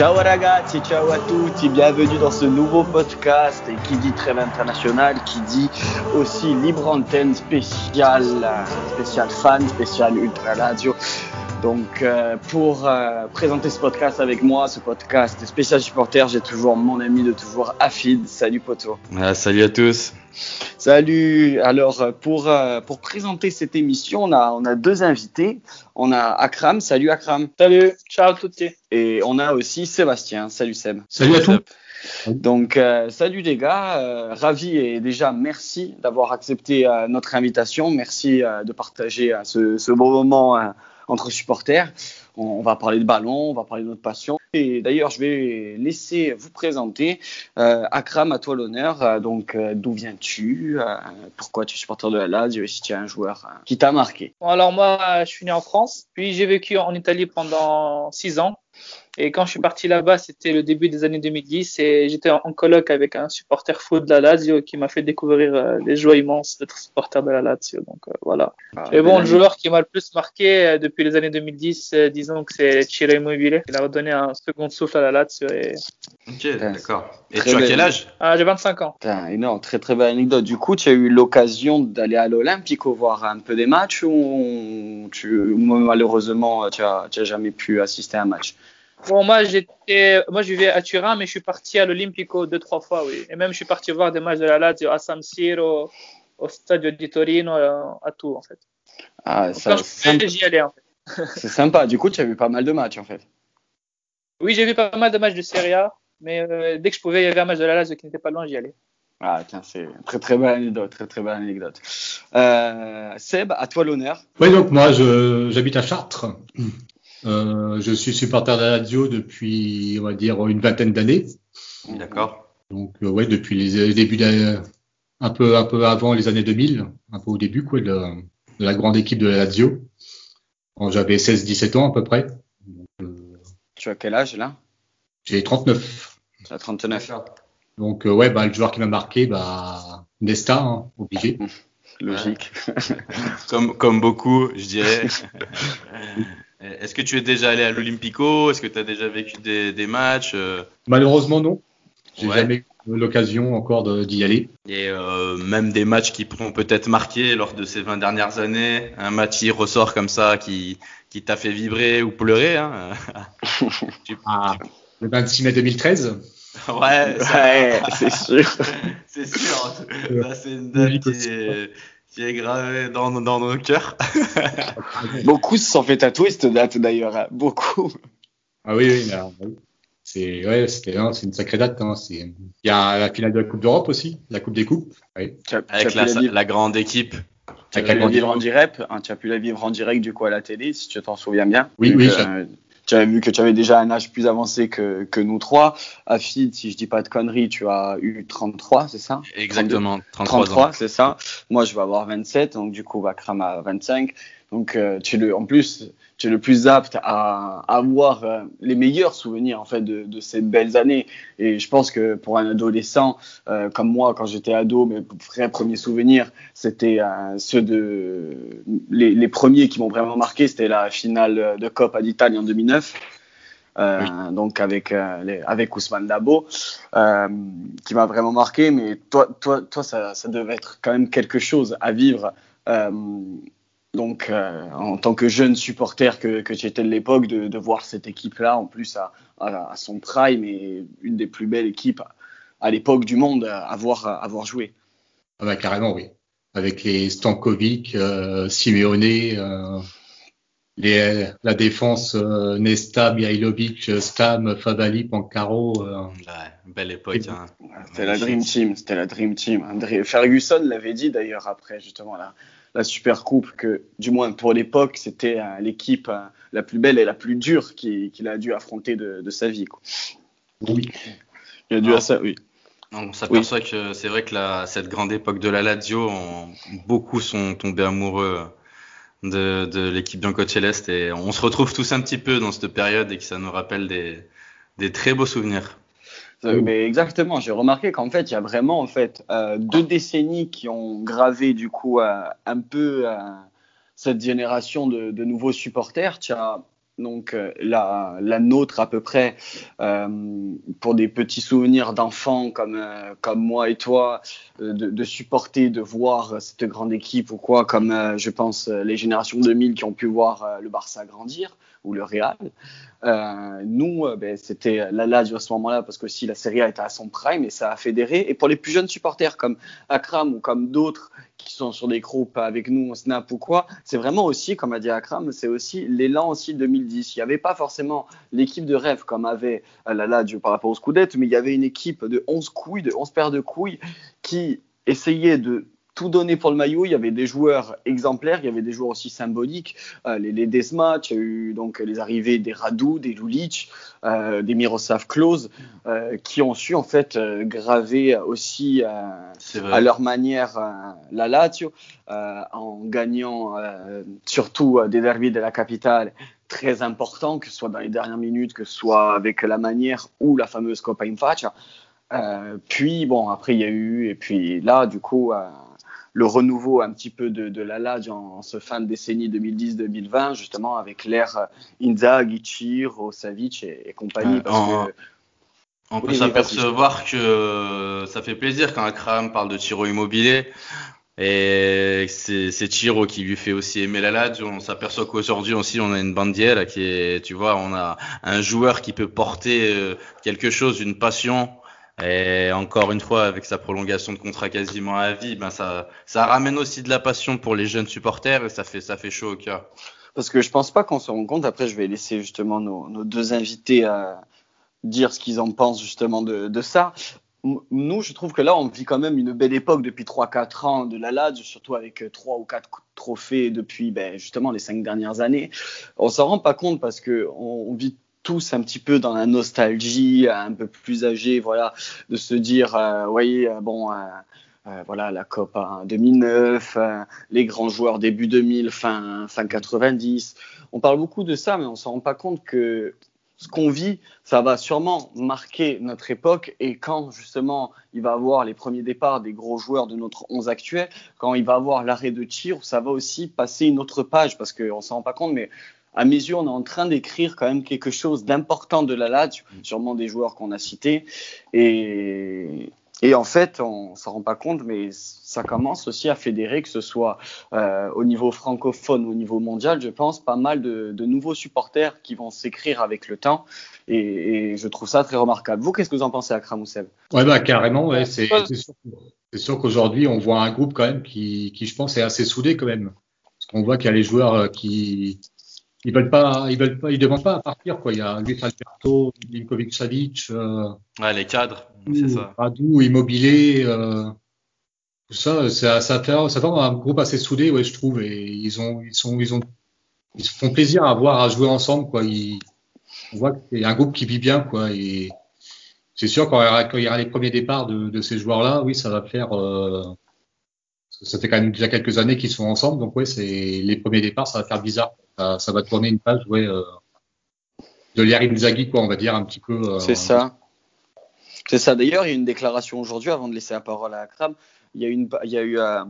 Ciao ragazzi, ciao à tutti, bienvenue dans ce nouveau podcast qui dit trêve international, qui dit aussi libre antenne spéciale, spécial fan, spécial ultra radio. Donc euh, pour euh, présenter ce podcast avec moi, ce podcast spécial supporter, j'ai toujours mon ami de toujours Afid. Salut poto. Ah, salut à tous. Salut. Alors euh, pour euh, pour présenter cette émission, on a on a deux invités. On a Akram. Salut Akram. Salut. Ciao tutti. Et on a aussi Sébastien. Salut Seb. Salut à tous. Donc euh, salut les gars, euh, ravi et déjà merci d'avoir accepté euh, notre invitation. Merci euh, de partager euh, ce, ce beau moment euh, entre supporters. On, on va parler de ballon, on va parler de notre passion. Et d'ailleurs, je vais laisser vous présenter. Euh, Akram, à toi l'honneur. Euh, donc, euh, d'où viens-tu Pourquoi tu es supporter de la Lazio Et si tu es un joueur qui t'a marqué? Alors moi, je suis né en France, puis j'ai vécu en Italie pendant six ans. Et quand je suis parti là-bas, c'était le début des années 2010 et j'étais en, en colloque avec un supporter fou de la Lazio qui m'a fait découvrir euh, les joies immenses d'être supporter de la Lazio. Donc euh, voilà. Ah, Et bon, belle le joueur qui m'a le plus marqué euh, depuis les années 2010, euh, disons que c'est Ciro Immobile. Il a redonné un second souffle à la Lazio et Ok, d'accord. Et Très tu as quel âge? Ah, j'ai 25 ans. Putain, énorme, très très belle anecdote. Du coup, tu as eu l'occasion d'aller à l'Olympico voir un peu des matchs ou, tu, malheureusement tu as, tu as jamais pu assister à un match? Bon, moi, j'étais, moi, je vivais à Turin, mais je suis parti à l'Olimpico deux, trois fois, oui. Et même, je suis parti voir des matchs de la Lazio à San Siro, au Stadio di Torino, euh, à tout, en fait. ah, ça, quand je c'est pouvais, j'y allais, en fait. sympa. C'est sympa. Du coup, tu as vu pas mal de matchs en fait. Oui, j'ai vu pas mal de matchs de Serie A, mais euh, dès que je pouvais, il y avait un match de la Lazio qui n'était pas loin, j'y allais. Ah, tiens, c'est une très très belle anecdote, très très belle anecdote. Euh, Seb, à toi l'honneur. Oui, donc moi, je, j'habite à Chartres. Euh, je suis supporter de la Lazio depuis, on va dire, une vingtaine d'années. D'accord. Donc, euh, ouais, depuis les, débuts, d'un- un peu, un peu avant les années 2000, un peu au début, quoi, de, de la grande équipe de la Lazio. Quand j'avais 16-17 ans à peu près. Donc, euh, Tu as quel âge là? j'ai 39. Tu as 39. Donc, euh, ouais, bah, le joueur qui m'a marqué, bah, Nesta, hein, obligé. Logique. Comme, comme beaucoup, je dirais. Est-ce que tu es déjà allé à l'Olympico? Est-ce que tu as déjà vécu des, des matchs euh, Malheureusement, non. J'ai Ouais. jamais eu l'occasion encore d'y aller. Et euh, même des matchs qui t'ont peut-être marqué lors de ces 20 dernières années Un match qui ressort comme ça, qui, qui t'a fait vibrer ou pleurer hein? Tu- Ah, le 26 mai 2013. Ouais, ça- Ouais, c'est sûr. c'est sûr. C'est une date qui est, qui est gravée dans, dans nos cœurs. Beaucoup se sont fait tatouer cette date d'ailleurs. hein. Beaucoup. Ah oui, oui, là, oui. C'est ouais, c'était non, c'est une sacrée date. Hein. C'est il y a la finale de la Coupe d'Europe aussi, la Coupe des coupes. Oui. Avec la, grande équipe. tu as pu la vivre en direct. hein, tu as pu la vivre en direct du coup à la télé, si tu t'en souviens bien. Oui, oui, euh, tu avais vu que tu avais déjà un âge plus avancé que, que nous trois. Afid, si je dis pas de conneries, tu as eu 33, c'est ça? Exactement, 33, 33, ans. c'est ça. Moi, je vais avoir 27, donc du coup, Bakram a 25. Donc, euh, tu es le, en plus, tu es le plus apte à, à avoir euh, les meilleurs souvenirs en fait de, de ces belles années. Et je pense que pour un adolescent euh, comme moi, quand j'étais ado, mes vrais premiers souvenirs, c'était euh, ceux de les, les premiers qui m'ont vraiment marqué, c'était la finale de Coppa d'Italie en 2009. Euh, donc avec euh, les, avec Ousmane Dabo euh, qui m'a vraiment marqué mais toi toi toi ça, ça devait être quand même quelque chose à vivre euh, donc euh, en tant que jeune supporter que, que tu étais de l'époque de, de voir cette équipe là en plus à, à, à son prime et une des plus belles équipes à, à l'époque du monde à avoir à avoir joué Ah bah, carrément, oui. Avec les Stankovic, euh, Simeone, euh, les, la défense euh, Nesta, Mihailovic, Stam, Favali, Pancaro. euh, Ouais, belle époque. Hein. C'était la Dream Team, c'était la Dream Team. André Ferguson l'avait dit d'ailleurs après justement la, la Super Coupe que du moins pour l'époque c'était euh, l'équipe euh, la plus belle et la plus dure qu'il a dû affronter de, de sa vie. Quoi. oui. Il a dû Ah. à ça, oui. On s'aperçoit que c'est vrai que la, cette grande époque de la Lazio, on- beaucoup sont tombés amoureux de, de l'équipe Bianco-Celeste et on se retrouve tous un petit peu dans cette période et que ça nous rappelle des, des très beaux souvenirs. Euh, Mais exactement, j'ai remarqué qu'en fait, il y a vraiment en fait euh, deux décennies qui ont gravé du coup euh, un peu euh, cette génération de, de nouveaux supporters. Tu as donc la, la, nôtre à peu près, pour des petits souvenirs d'enfants comme, comme moi et toi, de, de, supporter, de voir cette grande équipe ou quoi, comme je pense les générations 2000 qui ont pu voir le Barça grandir ou le Real. Euh, nous, euh, ben, c'était la Lazio à ce moment-là parce que si la Serie A était à son prime et ça a fédéré. Et pour les plus jeunes supporters comme Akram ou comme d'autres qui sont sur des groupes avec nous, Snap ou quoi, c'est vraiment aussi, comme a dit Akram, c'est aussi l'élan aussi 2010. Il n'y avait pas forcément l'équipe de rêve comme avait euh, la Lazio par rapport au Scudetto, mais il y avait une équipe de 11 couilles, de 11 paires de couilles qui essayait de tout donné pour le maillot. Il y avait des joueurs exemplaires, il y avait des joueurs aussi symboliques. Euh, les, les il y a eu donc les arrivées des Radu, des Lulic, euh, des Miroslav Klose, euh, qui ont su en fait graver aussi à leur manière la Lazio, en gagnant surtout des derbies de la capitale très importants, que ce soit dans les dernières minutes, que ce soit avec la manière ou la fameuse Coppa in Faccia. puis bon, après il y a eu, et puis là, du coup, le renouveau un petit peu de, de l'ALA en, ce fin de décennie 2010-2020, justement avec l'ère Inzaghi, Chiro, Savic et, et compagnie. parce que, on peut s'apercevoir que ça fait plaisir quand Akram parle de Chiro immobilier. Et c'est Chiro qui lui fait aussi aimer la Lazio. On s'aperçoit qu'aujourd'hui aussi on a une bandière qui est, tu vois, on a un joueur qui peut porter euh, quelque chose, une passion et encore une fois, avec sa prolongation de contrat quasiment à vie, ben ça, ça ramène aussi de la passion pour les jeunes supporters et ça fait, ça fait chaud au cœur. Parce que je pense pas qu'on se rend compte. Après, je vais laisser justement nos, deux invités à dire ce qu'ils en pensent justement de, ça. Nous, je trouve que là, on vit quand même une belle époque depuis 3-4 ans de la LAD, surtout avec 3 ou 4 trophées depuis ben, justement les 5 dernières années. On s'en rend pas compte parce que on, on vit tous un petit peu dans la nostalgie, un peu plus âgé, voilà, de se dire, euh, voyez, euh, bon, euh, euh, voilà, la COP en 2009, euh, les grands joueurs début 2000, fin, fin 90. On parle beaucoup de ça, mais on s'en rend pas compte que ce qu'on vit, ça va sûrement marquer notre époque et quand justement il va avoir les premiers départs des gros joueurs de notre 11 actuel, quand il va avoir l'arrêt de tir, ça va aussi passer une autre page parce qu'on s'en rend pas compte, mais à mes yeux, on est en train d'écrire quand même quelque chose d'important de la Lazio, mm. sûrement des joueurs qu'on a cités. Et, et en fait, on s'en rend pas compte, mais ça commence aussi à fédérer, que ce soit euh, au niveau francophone ou au niveau mondial, je pense, pas mal de, de nouveaux supporters qui vont s'écrire avec le temps. Et, et, je trouve ça très remarquable. Vous, qu'est-ce que vous en pensez, Akram Ousseb? Ouais, bah carrément. Ouais, c'est sûr, sûr qu'aujourd'hui, on voit un groupe quand même qui, qui, je pense, est assez soudé quand même. Parce qu'on voit qu'il y a les joueurs euh, qui, ils veulent pas, ils veulent pas, ils demandent pas à partir quoi. Il y a Luis Alberto, Linkovic Savic, euh, ouais, les cadres, c'est ça. Radou, Immobilier, euh, tout ça, ça, ça fait, ça fait un groupe assez soudé, ouais, je trouve. Et ils ont, ils sont, ils ont, ils se font plaisir à voir, à jouer ensemble, quoi. Ils, on voit qu'il y a un groupe qui vit bien, quoi. Et c'est sûr quand il, y aura, quand il y aura les premiers départs de, de ces joueurs-là, oui, ça va faire. Euh, ça fait quand même déjà quelques années qu'ils sont ensemble, donc ouais, c'est les premiers départs, ça va faire bizarre ça, va tourner une page ouais, euh, de l'Yarim Zaghi, quoi, on va dire un petit peu. Euh, c'est ça. C'est ça. D'ailleurs, il y a une déclaration aujourd'hui, avant de laisser la parole à Akram, il y a, une, eu euh,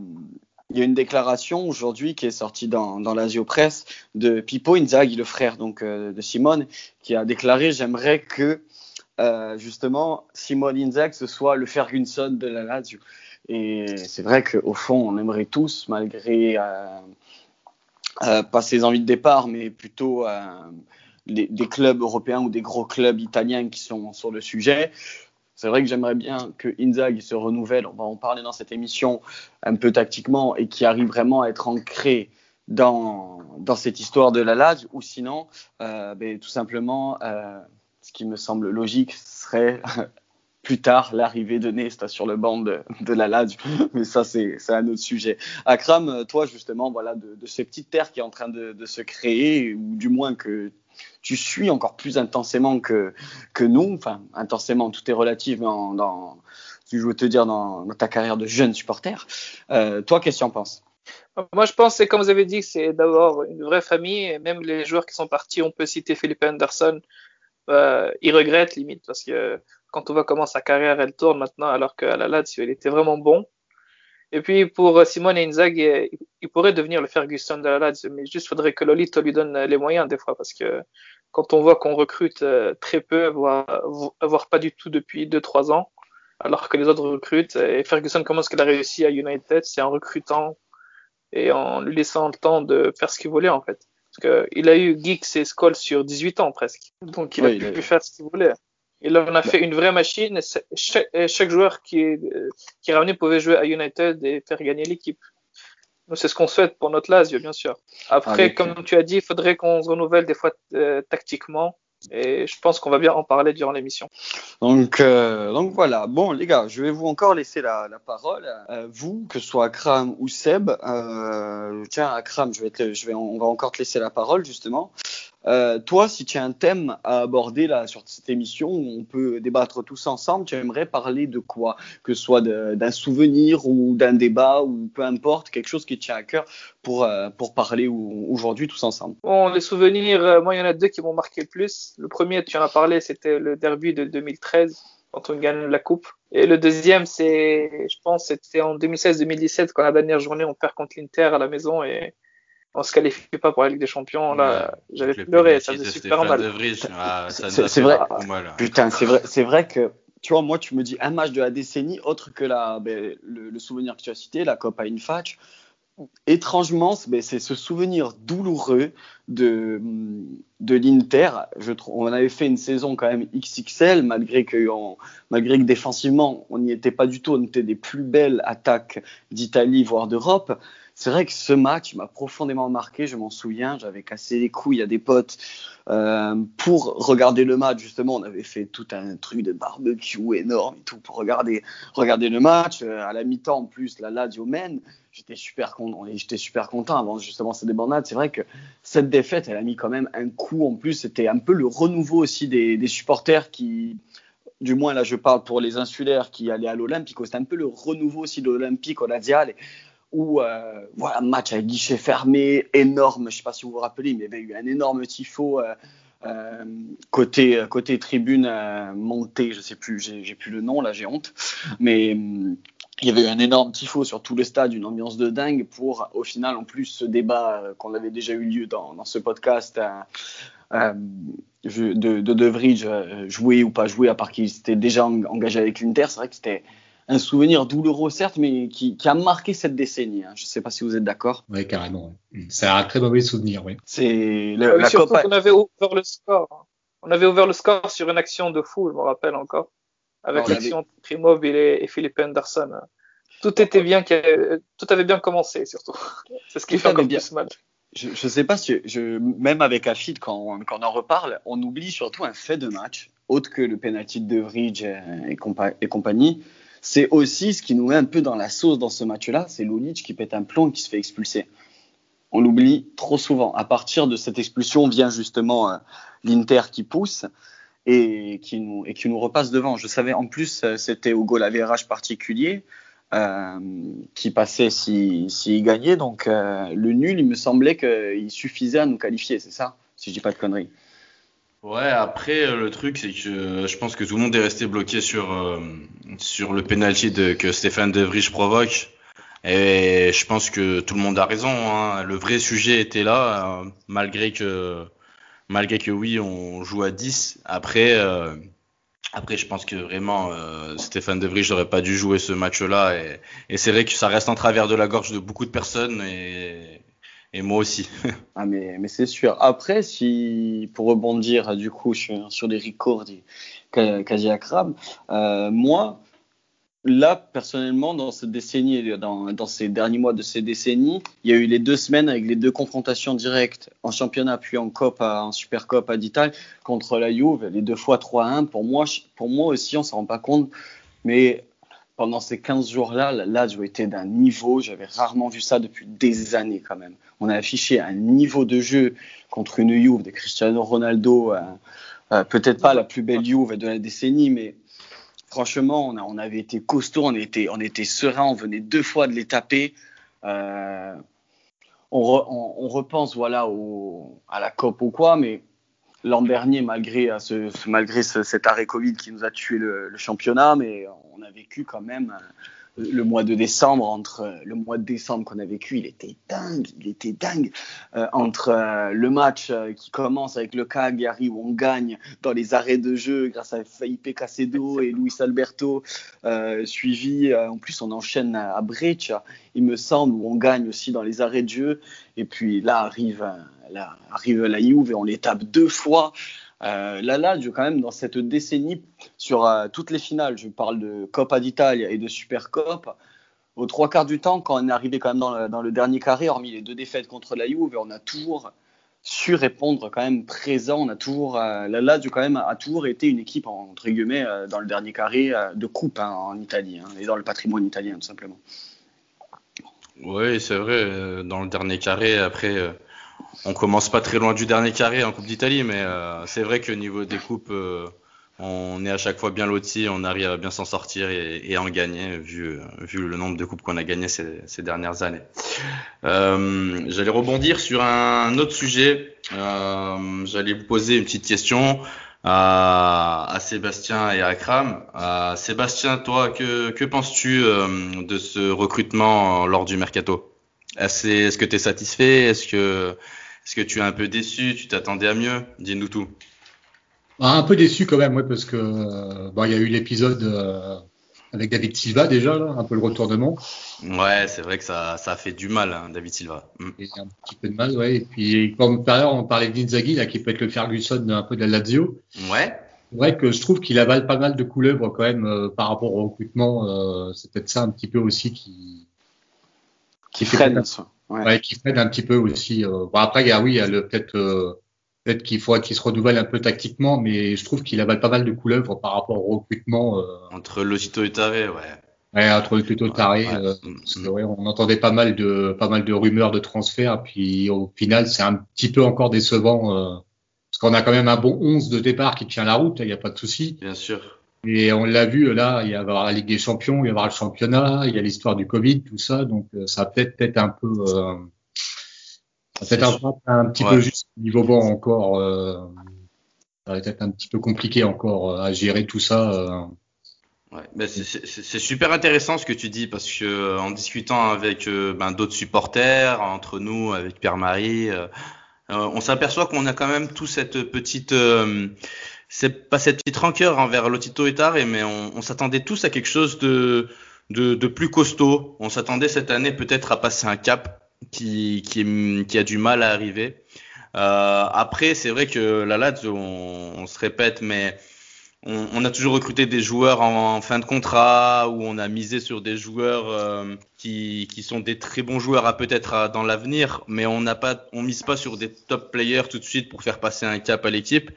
une déclaration aujourd'hui qui est sortie dans, dans l'Asio Presse de Pippo Inzaghi, le frère donc de Simone, qui a déclaré J'aimerais que justement Simone Inzaghi ce soit le Ferguson de la Lazio. Et c'est vrai qu'au fond, on aimerait tous, malgré euh, pas ses envies de départ, mais plutôt euh, des, clubs européens ou des gros clubs italiens qui sont sur le sujet. C'est vrai que j'aimerais bien que Inzaghi se renouvelle, on va en parler dans cette émission un peu tactiquement, et qui arrive vraiment à être ancré dans, dans cette histoire de la Lazio, ou sinon, euh, ben, tout simplement, euh, ce qui me semble logique serait plus tard l'arrivée de Nesta sur le banc de, la Lazio. Mais ça, c'est un autre sujet. Akram, toi, justement, voilà, de, de ces petites terres qui est en train de, se créer, ou du moins que tu suis encore plus intensément que, nous, enfin, intensément, tout est relatif dans, dans je veux te dire, dans, dans ta carrière de jeune supporter. Euh, toi, qu'est-ce que tu en penses? Moi, je pense, c'est comme vous avez dit, c'est d'abord une vraie famille. Et même les joueurs qui sont partis, on peut citer Philippe Anderson. Euh, il regrette limite parce que quand on voit comment sa carrière elle tourne maintenant, alors qu'à la Lazio il était vraiment bon. Et puis pour Simone Inzaghi, il pourrait devenir le Ferguson de la Lazio, mais juste faudrait que Lolito lui donne les moyens des fois, parce que quand on voit qu'on recrute euh, très peu, voire, pas du tout depuis 2-3 ans, alors que les autres recrutent, et Ferguson, comment est-ce qu'il a réussi à United? C'est en recrutant et en lui laissant le temps de faire ce qu'il voulait en fait. Parce qu'il a eu Geeks et Skull sur 18 ans presque, donc il a pu faire ce qu'il voulait. Il en a fait une vraie machine. Chaque, chaque joueur qui est, qui est ramené pouvait jouer à United et faire gagner l'équipe. C'est ce qu'on souhaite pour notre Lazio, bien sûr. Après, comme tu as dit, il faudrait qu'on se renouvelle des fois euh, tactiquement. Et je pense qu'on va bien en parler durant l'émission. Donc, euh, donc voilà. Bon, les gars, je vais vous encore laisser la, parole. Euh, vous, que ce soit Akram ou Seb. Euh, tiens, Akram, je vais, te, je vais, on va encore te laisser la parole justement. Euh, toi, si tu as un thème à aborder là sur cette émission, où on peut débattre tous ensemble, tu aimerais parler de quoi? Que ce soit d'un souvenir ou d'un débat ou peu importe, quelque chose qui tient à cœur pour, euh, pour parler aujourd'hui tous ensemble. Bon, les souvenirs, euh, moi il y en a deux qui m'ont marqué le plus. Le premier, tu en as parlé, c'était le derby de 2013 quand on gagne la coupe. Et le deuxième, c'est, je pense, c'était en 2016-2017 quand la dernière journée on perd contre l'Inter à la maison et on se qualifie pas pour la Ligue des Champions. Là, j'avais pleuré, ça faisait super mal. Ah, c'est vrai. Putain, c'est vrai, c'est vrai que tu vois, moi, tu me dis un match de la décennie autre que la, ben, le, souvenir que tu as cité, la Copa Infach. Étrangement, ben, c'est ce souvenir douloureux de, de l'Inter. Je on avait fait une saison quand même XXL, malgré que, malgré que défensivement, on n'y était pas du tout. On était des plus belles attaques d'Italie, voire d'Europe c'est vrai que ce match m'a profondément marqué. Je m'en souviens, j'avais cassé les couilles à des potes euh, pour regarder le match. Justement, on avait fait tout un truc de barbecue énorme et tout pour regarder, regarder le match. Euh, à la mi-temps, en plus, la Lazio mène. J'étais super content. Super content avant justement ces débandades. C'est vrai que cette défaite, elle a mis quand même un coup en plus. C'était un peu le renouveau aussi des, supporters qui, du moins là je parle pour les insulaires qui allaient à l'Olympique, c'était un peu le renouveau aussi de l'Olympique au où euh, voilà, match à guichet fermé, énorme, je sais pas si vous vous rappelez, mais il y avait eu un énorme tifo euh, euh, côté, côté tribune montée, je sais plus, j'ai plus le nom, là j'ai honte, mais il y avait eu un énorme tifo sur tout le stade, une ambiance de dingue pour au final en plus ce débat qu'on avait déjà eu lieu dans, ce podcast de, de jouer ou pas jouer à part qu'il s'était déjà engagé avec l'Inter, c'est vrai que c'était un souvenir douloureux certes, mais qui, a marqué cette décennie. Hein. Je ne sais pas si vous êtes d'accord. Oui, carrément. C'est un très mauvais souvenir, oui. C'est la On avait ouvert le score. On avait ouvert le score sur une action de fou, je me rappelle encore, avec l'action avait... et, Philippe Anderson. Tout était bien, tout avait bien commencé surtout. C'est ce qui fait encore bien. plus mal. Je ne sais pas si, je, même avec Afid, quand, quand, on en reparle, on oublie surtout un fait de match, autre que le penalty de Vridge et, et compagnie c'est aussi ce qui nous met un peu dans la sauce dans ce match-là, c'est Lulic qui pète un plomb et qui se fait expulser. On l'oublie trop souvent. À partir de cette expulsion vient justement euh, l'Inter qui pousse et qui, nous, repasse devant. Je savais en plus, euh, c'était au goal particulier euh, qui passait s'il si, gagnait. Donc le nul, il me semblait qu'il suffisait à nous qualifier, c'est ça? Si je dis pas de conneries. Ouais, après euh, le truc c'est que euh, je pense que tout le monde est resté bloqué sur euh, sur le penalty de, que Stéphane De Vrij provoque et je pense que tout le monde a raison. Hein. Le vrai sujet était là malgré que malgré que oui on joue à 10. Après après je pense que vraiment Stéphane De Vrij n'aurait pas dû jouer ce match-là et, et c'est vrai que ça reste en travers de la gorge de beaucoup de personnes et et moi aussi. ah mais, mais c'est sûr. Après, si pour rebondir du coup sur, sur les records quasi Akram, euh, moi, là personnellement dans cette décennie, dans, dans ces derniers mois de ces décennies, il y a eu les deux semaines avec les deux confrontations directes en championnat puis en Copa, en Super Copa d'Italie contre la Juve, les deux fois 3-1. Pour moi, pour moi aussi, on s'en rend pas compte, mais pendant ces 15 jours-là, là, je été d'un niveau, j'avais rarement vu ça depuis des années quand même. On a affiché un niveau de jeu contre une Juve de Cristiano Ronaldo, euh, euh, peut-être pas la plus belle Juve de la décennie, mais franchement, on, on avait été costaud, on était, on était serein, on venait deux fois de les taper. Euh, on, repense voilà à la COP ou quoi, mais l'an dernier, malgré, euh, ce, malgré cet arrêt Covid qui nous a tué le, championnat, mais on a vécu quand même le mois de décembre, entre le mois de décembre qu'on a vécu, il était dingue, il était dingue. Euh, entre euh, le match euh, qui commence avec le Cagliari où on gagne dans les arrêts de jeu grâce à Felipe Casedo et Luis Alberto, suivi, en plus on enchaîne à Breccia, il me semble, où on gagne aussi dans les arrêts de jeu. Et puis là arrive, là arrive la Juve et on les tape deux fois. Euh, la Lazio, quand même, dans cette décennie, sur euh, toutes les finales, je parle de Coppa d'Italia et de Supercop, aux trois quarts du temps, quand on est arrivé quand même dans le, dernier carré, hormis les deux défaites contre la Juve, on a toujours su répondre quand même présent. On a toujours, euh, la Lazio quand même a toujours été une équipe entre guillemets dans le dernier carré de coupe hein, en Italie hein, et dans le patrimoine italien tout simplement. Oui, c'est vrai. Dans le dernier carré, après, on commence pas très loin du dernier carré en Coupe d'Italie, mais euh, c'est vrai qu'au niveau des coupes, euh, on est à chaque fois bien loti, on arrive à bien s'en sortir et, à en gagner, vu, le nombre de coupes qu'on a gagné ces, dernières années. Euh, j'allais rebondir sur un autre sujet. J'allais vous poser une petite question à, Sébastien et à Kram. Sébastien, toi, que, que penses-tu de ce recrutement lors du mercato? Est-ce que tu es satisfait? Est-ce que est-ce que tu es un peu déçu? Tu t'attendais à mieux? Dis-nous tout. Ah, un peu déçu quand même, oui, parce que euh, bon, il y a eu l'épisode euh, avec David Silva déjà, là, un peu le retournement. Ouais, c'est vrai que ça, ça a fait du mal, hein, David Silva. Mm. Et un petit peu de mal, ouais. Et puis, comme par ailleurs, on parlait de Inzaghi, là, qui peut être le Ferguson un peu de la Lazio. Ouais. C'est vrai que je trouve qu'il avale pas mal de couleuvres quand même euh, par rapport au recrutement. c'est peut-être ça un petit peu aussi qui qui freine ouais. qui freine un petit peu aussi. Euh, bon, après, il y a, oui, il y a le peut-être euh, peut-être qu'il faut qu'il se renouvelle un peu tactiquement, mais je trouve qu'il avale pas mal de couleuvres par rapport au recrutement. Euh, entre Lotito et Taré, ouais. Ouais, entre Lotito et Taré, euh, mm, ouais, on entendait pas mal de pas mal de rumeurs de transfert, puis au final, c'est un petit peu encore décevant. Euh, parce qu'on a quand même un bon 11 de départ qui tient la route, il n'y a pas de souci. Bien sûr. Et on l'a vu là, il y avoir la Ligue des Champions, il y avoir le championnat, il y a l'histoire du Covid, tout ça, donc euh, ça peut-être peut-être un peu, euh, peut-être un, un, petit peu juste niveau bon encore. Euh, ça va être un petit peu compliqué encore euh, à gérer tout ça. Euh. Ouais, ben c'est super intéressant ce que tu dis parce que en discutant avec ben, d'autres supporters, entre nous, avec Pierre-Marie, on s'aperçoit qu'on a quand même tout cette petite c'est pas cette petite rancœur envers Lotito et Tare, mais on, on s'attendait tous à quelque chose de, de, de plus costaud. On s'attendait cette année peut-être à passer un cap qui, qui, qui a du mal à arriver. Euh, après, c'est vrai que la Lazio, on, on, se répète, mais on, on, a toujours recruté des joueurs en, fin de contrat ou on a misé sur des joueurs euh, qui, qui, sont des très bons joueurs à peut-être dans l'avenir, mais on n'a pas, on mise pas sur des top players tout de suite pour faire passer un cap à l'équipe.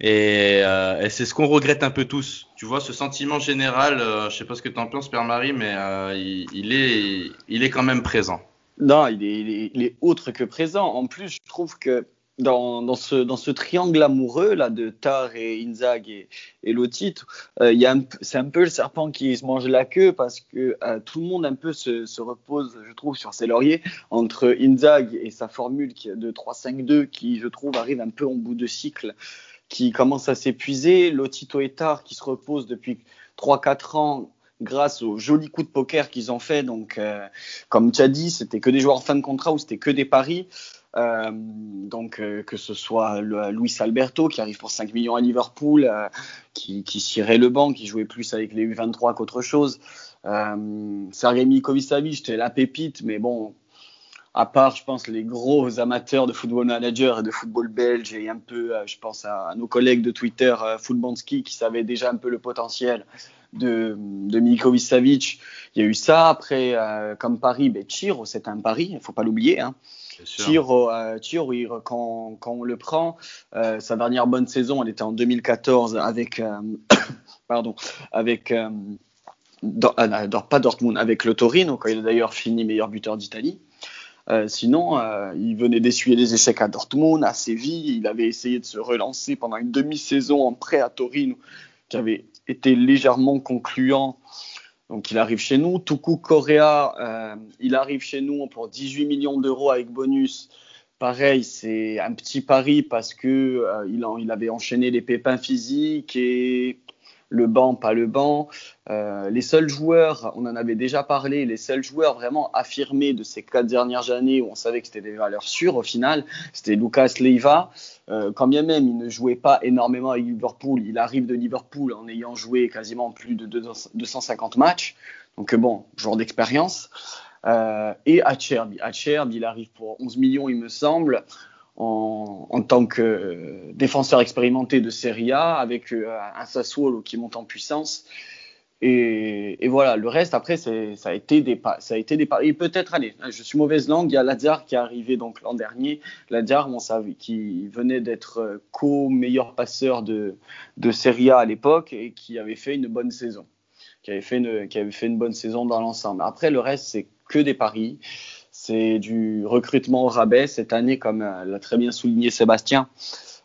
Et, euh, et c'est ce qu'on regrette un peu tous. Tu vois, ce sentiment général, euh, je sais pas ce que tu en penses, Père Marie, mais euh, il, est, il est quand même présent. Non, il est, autre que présent. En plus, je trouve que dans, ce, triangle amoureux là de Tar et Inzag et, et Lotit, euh, c'est un peu le serpent qui se mange la queue parce que tout le monde un peu se, se, repose, je trouve, sur ses lauriers entre Inzag et sa formule de 3-5-2 qui, je trouve, arrive un peu en bout de cycle qui commence à s'épuiser, Lotito Etar qui se repose depuis 3-4 ans grâce aux jolis coups de poker qu'ils ont fait. Donc, euh, comme tu as dit, c'était que des joueurs fin de contrat ou c'était que des paris. Euh, donc, euh, que ce soit Luis Alberto qui arrive pour 5 millions à Liverpool, qui, qui cirait le banc, qui jouait plus avec les U23 qu'autre chose. Euh, Sergei Mikovic, c'était la pépite, mais bon, à part, je pense, les gros amateurs de football manager et de football belge, et un peu, euh, je pense à, nos collègues de Twitter, euh, Footbanski, qui savaient déjà un peu le potentiel de, de Milikovic Savic. Il y a eu ça. Après, euh, comme Paris, ben, Chiro, c'est un pari, il ne faut pas l'oublier. Hein. Chiro, euh, Chiro quand, quand, on le prend, euh, sa dernière bonne saison, elle était en 2014 avec, pardon, avec pas Dortmund, avec le Torino, quand il a d'ailleurs fini meilleur buteur d'Italie. Euh, sinon, euh, il venait d'essuyer des échecs à Dortmund, à Séville. Il avait essayé de se relancer pendant une demi-saison en prêt à Torino, qui avait été légèrement concluant. Donc, il arrive chez nous. Tuku Correa, euh, il arrive chez nous pour 18 millions d'euros avec bonus. Pareil, c'est un petit pari parce que il, avait enchaîné les pépins physiques et le banc, pas le banc. Euh, les seuls joueurs, on en avait déjà parlé, les seuls joueurs vraiment affirmés de ces quatre dernières années où on savait que c'était des valeurs sûres au final, c'était Lucas Leiva. Euh, quand bien même il ne jouait pas énormément avec Liverpool, il arrive de Liverpool en ayant joué quasiment plus de 250 matchs. Donc bon, joueur d'expérience. Euh, et Acherbi. Acherbi, il arrive pour 11 millions, il me semble en, tant que euh, défenseur expérimenté de Serie A avec euh, un Sassuolo qui monte en puissance. Et, voilà, le reste, après, ça a été des, ça a été des paris. Peut-être, allez, je suis mauvaise langue, il y a Lazare qui est arrivé donc l'an dernier. Lazare, on savait, qui venait d'être euh, co-meilleur passeur de, de Serie A à l'époque et qui avait fait une bonne saison. Qui avait fait une, qui avait fait une bonne saison dans l'ensemble. Après, le reste, c'est que des paris. C'est du recrutement au rabais cette année, comme euh, l'a très bien souligné Sébastien.